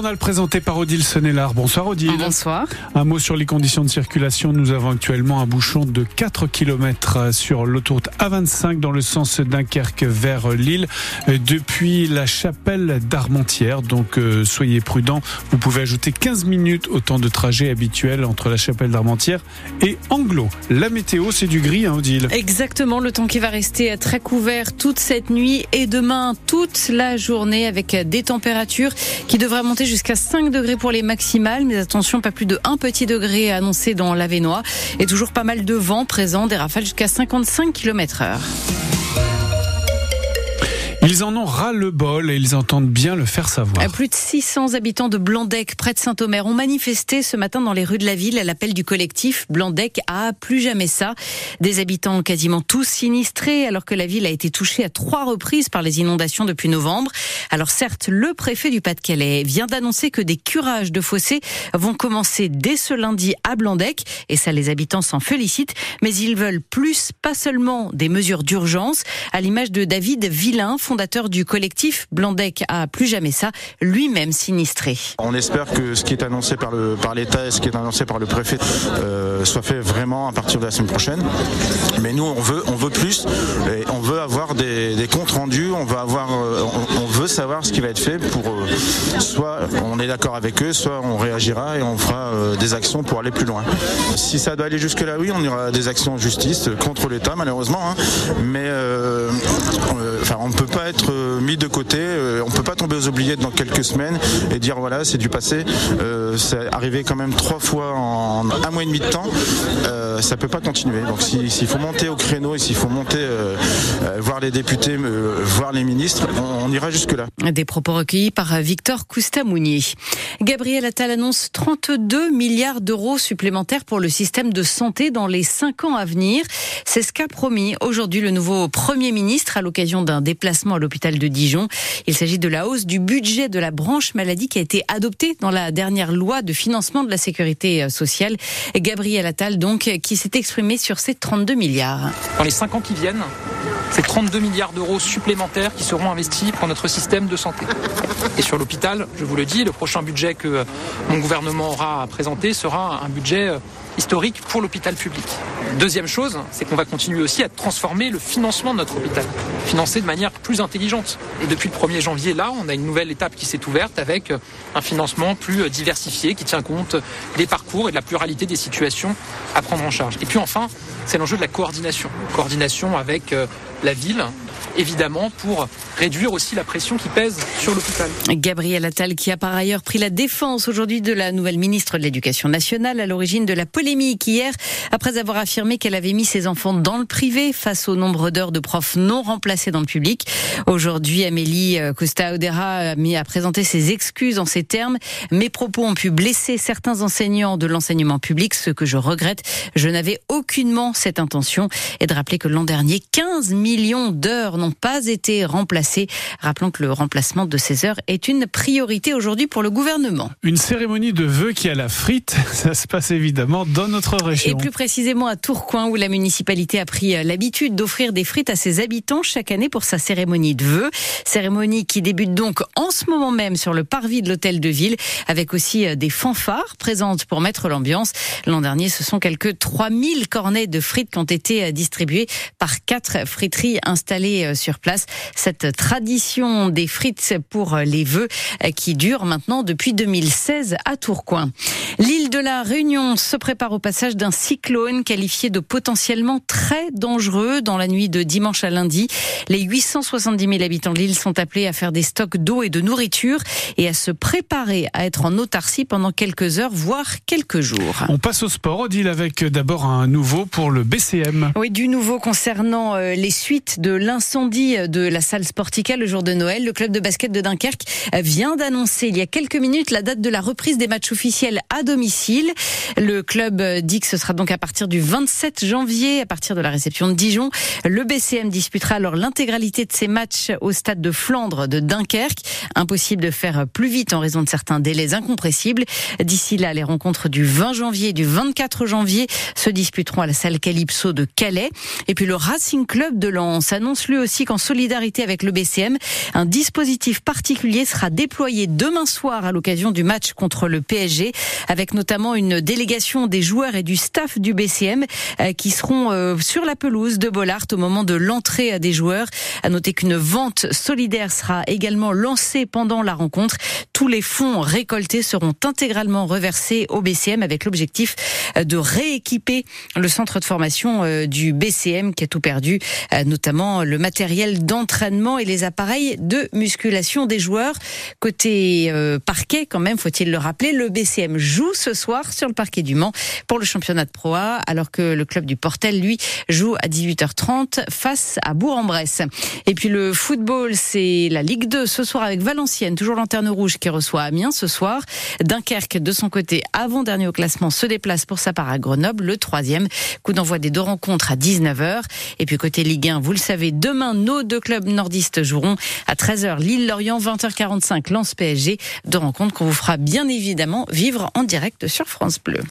journal présenté par Odile Sonnellard. Bonsoir Odile. Bonsoir. Un mot sur les conditions de circulation. Nous avons actuellement un bouchon de 4 km sur l'autoroute A25 dans le sens Dunkerque vers Lille depuis la chapelle d'Armentières. Donc euh, soyez prudents. Vous pouvez ajouter 15 minutes au temps de trajet habituel entre la chapelle d'Armentières et Anglo. La météo, c'est du gris, hein, Odile. Exactement. Le temps qui va rester très couvert toute cette nuit et demain toute la journée avec des températures qui devraient monter jusqu'à 5 degrés pour les maximales. Mais attention, pas plus de 1 petit degré annoncé dans l'Avenois. Et toujours pas mal de vent présent, des rafales jusqu'à 55 km heure. Ils en ont ras le bol et ils entendent bien le faire savoir. Plus de 600 habitants de Blandec, près de Saint-Omer, ont manifesté ce matin dans les rues de la ville à l'appel du collectif Blandec a plus jamais ça. Des habitants quasiment tous sinistrés alors que la ville a été touchée à trois reprises par les inondations depuis novembre. Alors certes, le préfet du Pas-de-Calais vient d'annoncer que des curages de fossés vont commencer dès ce lundi à Blandec et ça les habitants s'en félicitent, mais ils veulent plus, pas seulement des mesures d'urgence, à l'image de David Villain, fondateur du collectif Blandec a plus jamais ça, lui-même sinistré. On espère que ce qui est annoncé par l'État et ce qui est annoncé par le préfet euh, soit fait vraiment à partir de la semaine prochaine. Mais nous, on veut on veut plus et on veut avoir des, comptes rendus, on veut avoir euh, on, veut savoir ce qui va être fait pour euh, soit on est d'accord avec eux, soit on réagira et on fera des actions pour aller plus loin. Si ça doit aller jusque là, oui, on aura des actions en justice contre l'État malheureusement, hein, mais enfin on ne peut pas être euh, mis de côté. Euh, on peut pas tomber aux oubliettes dans quelques semaines et dire voilà c'est du passé. Euh, c'est arrivé quand même trois fois en un mois et demi de temps. Ça peut pas continuer. Donc s'il faut monter au créneau et s'il faut monter voir les députés, voir les ministres, on, ira jusque là. Des propos recueillis par Victor Coustamounier. Gabriel Attal annonce 32 milliards d'euros supplémentaires pour le système de santé dans les cinq ans à venir. C'est ce qu'a promis aujourd'hui le nouveau Premier ministre à l'occasion d'un déplacement à l'hôpital de Dijon. Il s'agit de la hausse du budget de la branche maladie qui a été adoptée dans la dernière loi de financement de la sécurité sociale. Gabriel Attal, donc, qui s'est exprimé sur ces 32 milliards. Dans les cinq ans qui viennent, c'est 32 milliards d'euros supplémentaires qui seront investis pour notre système de santé. Et sur l'hôpital, je vous le dis, le prochain budget que mon gouvernement aura à présenter sera un budget historique pour l'hôpital public. Deuxième chose, c'est qu'on va continuer aussi à transformer le financement de notre hôpital, financer de manière plus intelligente. Et depuis le 1er janvier, là, on a une nouvelle étape qui s'est ouverte avec un financement plus diversifié qui tient compte des parcours et de la pluralité des situations à prendre en charge. Et puis enfin, c'est l'enjeu de la coordination. Coordination avec la ville, évidemment pour réduire aussi la pression qui pèse sur l'hôpital. Gabriel Attal qui a par ailleurs pris la défense aujourd'hui de la nouvelle ministre de l'Éducation nationale à l'origine de la polémique hier après avoir affirmé qu'elle avait mis ses enfants dans le privé face au nombre d'heures de profs non remplacés dans le public. Aujourd'hui, Amélie Costa-Odera a présenté ses excuses en ces termes. Mes propos ont pu blesser certains enseignants de l'enseignement public, ce que je regrette. Je n'avais aucunement cette intention et de rappeler que l'an dernier, 15 millions d'heures n'ont pas été remplacées. Rappelons que le remplacement de ces heures est une priorité aujourd'hui pour le gouvernement. Une cérémonie de vœux qui a la frite, ça se passe évidemment Et plus précisément à Tourcoing où la municipalité a pris l'habitude d'offrir des frites à ses habitants chaque année pour sa cérémonie de vœux. Cérémonie qui débute donc en ce moment même sur le parvis de l'hôtel de ville avec aussi des fanfares présentes pour mettre l'ambiance. L'an dernier, ce sont quelques 3000 cornets de frites qui ont été distribués par quatre friteries installées sur place. Cette tradition des frites pour les vœux qui dure maintenant depuis 2016 à Tourcoing. L'île de la Réunion se prépare au passage d'un cyclone qualifié de potentiellement très dangereux dans la nuit de dimanche à lundi. Les 870 000 habitants de l'île sont appelés à faire des stocks d'eau et de nourriture et à se préparer à être en autarcie pendant quelques heures, voire quelques jours. On passe au sport, Odile, avec d'abord un nouveau pour le BCM. Oui, du nouveau concernant les suites de l'incendie de la salle Sportica le jour de Noël. Le club de basket de Dunkerque vient d'annoncer il y a quelques minutes la date de la reprise des matchs officiels à domicile. Le club club dit que ce sera donc à partir du 27 janvier, à partir de la réception de Dijon. Le BCM disputera alors l'intégralité de ses matchs au stade de Flandre de Dunkerque. Impossible de faire plus vite en raison de certains délais incompressibles. D'ici là, les rencontres du 20 janvier et du 24 janvier se disputeront à la salle Calypso de Calais. Et puis le Racing Club de Lens annonce lui aussi qu'en solidarité avec le BCM, un dispositif particulier sera déployé demain soir à l'occasion du match contre le PSG, avec notamment une délégation des joueurs et du staff du BCM euh, qui seront euh, sur la pelouse de Bollard au moment de l'entrée des joueurs. À noter qu'une vente solidaire sera également lancée pendant la rencontre. Tous les fonds récoltés seront intégralement reversés au BCM avec l'objectif euh, de rééquiper le centre de formation du BCM qui a tout perdu, notamment le matériel d'entraînement et les appareils de musculation des joueurs. Côté parquet, quand même, faut-il le rappeler, le BCM joue ce soir sur le parquet du Mans pour le championnat de Pro A, alors que le club du Portel, lui, joue à 18h30 face à Bourg-en-Bresse. Et puis le football, c'est la Ligue 2 ce soir avec Valenciennes, toujours lanterne rouge qui reçoit Amiens ce soir. Dunkerque, de son côté, avant-dernier au classement, se déplace pour sa part à Grenoble, le troisième. Coup d'envoi des deux rencontres à 19h. Et puis côté Ligue 1, vous le savez, demain, nos deux clubs nordistes joueront à 13h Lille-Lorient, 20h45 Lance PSG. Deux rencontres qu'on vous fera bien évidemment vivre en direct sur France Bleu.